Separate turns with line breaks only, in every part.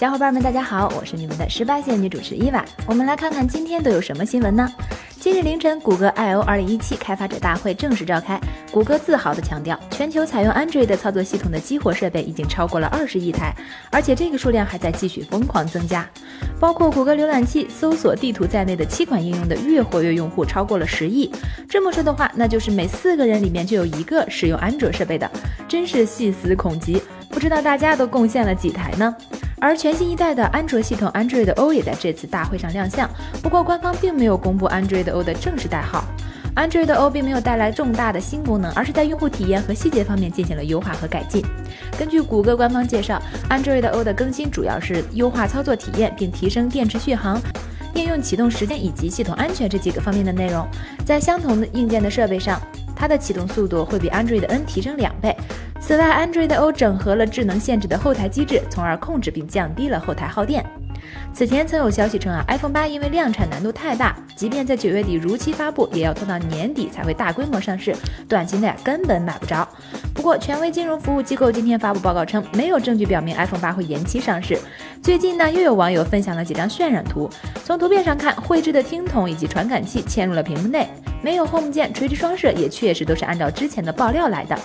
小伙伴们，大家好，我是你们的十八线女主持伊娃。我们来看看今天都有什么新闻呢？今日凌晨，谷歌 I/O 2017开发者大会正式召开。谷歌自豪地强调，全球采用 Android 操作系统的激活设备已经超过了二十亿台，而且这个数量还在继续疯狂增加。包括谷歌浏览器、搜索、地图在内的七款应用的月活跃用户超过了十亿。这么说的话，那就是每四个人里面就有一个使用安卓设备的，真是细思恐极。不知道大家都贡献了几台呢？而全新一代的安卓系统 Android O 也在这次大会上亮相，不过官方并没有公布 Android O 的正式代号。Android O 并没有带来重大的新功能，而是在用户体验和细节方面进行了优化和改进。根据谷歌官方介绍，Android O 的更新主要是优化操作体验，并提升电池续航、应用启动时间以及系统安全这几个方面的内容。在相同的硬件的设备上，它的启动速度会比 Android N 提升两倍。此外，Android O 整合了智能限制的后台机制，从而控制并降低了后台耗电。此前曾有消息称啊，iPhone 八因为量产难度太大，即便在九月底如期发布，也要拖到年底才会大规模上市，短期内根本买不着。不过，权威金融服务机构今天发布报告称，没有证据表明 iPhone 八会延期上市。最近呢，又有网友分享了几张渲染图，从图片上看，绘制的听筒以及传感器嵌入了屏幕内。没有 Home 键，垂直双摄也确实都是按照之前的爆料来的。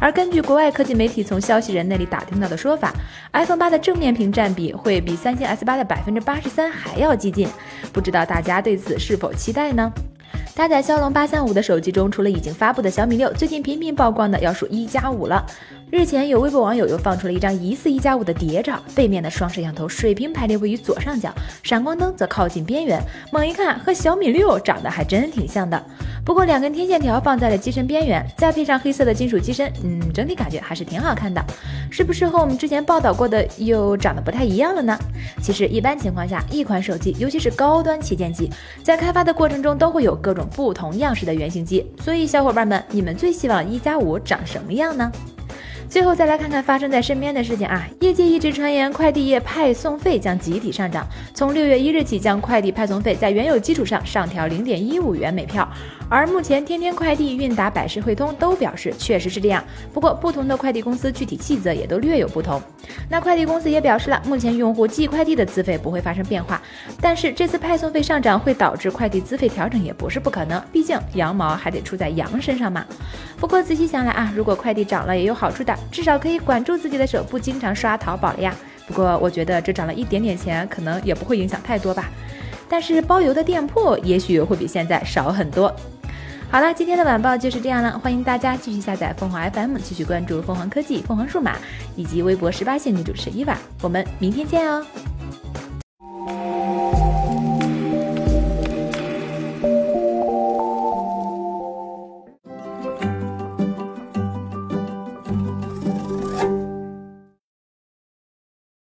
而根据国外科技媒体从消息人那里打听到的说法，iPhone 八的正面屏占比会比三星 S 八的百分之八十三还要激进。不知道大家对此是否期待呢？搭载骁龙八三五的手机中，除了已经发布的小米六，最近频频曝光的要数一加五了。日前有微博网友又放出了一张疑似一加五的谍照，背面的双摄像头水平排列位于左上角，闪光灯则靠近边缘，猛一看和小米六长得还真挺像的。不过两根天线条放在了机身边缘，再配上黑色的金属机身，嗯，整体感觉还是挺好看的。是不是和我们之前报道过的又长得不太一样了呢？其实一般情况下，一款手机，尤其是高端旗舰机，在开发的过程中都会有各种不同样式的原型机。所以小伙伴们，你们最希望一加五长什么样呢？最后再来看看发生在身边的事情啊！业界一直传言快递业派送费将集体上涨，从六月一日起将快递派送费在原有基础上上调零点一五元每票。而目前天天快递、韵达、百世汇通都表示确实是这样，不过不同的快递公司具体细则也都略有不同。那快递公司也表示了，目前用户寄快递的资费不会发生变化，但是这次派送费上涨会导致快递资费调整也不是不可能，毕竟羊毛还得出在羊身上嘛。不过仔细想来啊，如果快递涨了也有好处的至少可以管住自己的手，不经常刷淘宝了呀。不过我觉得这涨了一点点钱，可能也不会影响太多吧。但是包邮的店铺也许会比现在少很多。好了，今天的晚报就是这样了。欢迎大家继续下载凤凰 FM，继续关注凤凰科技、凤凰数码以及微博十八线女主持伊娃。我们明天见哦。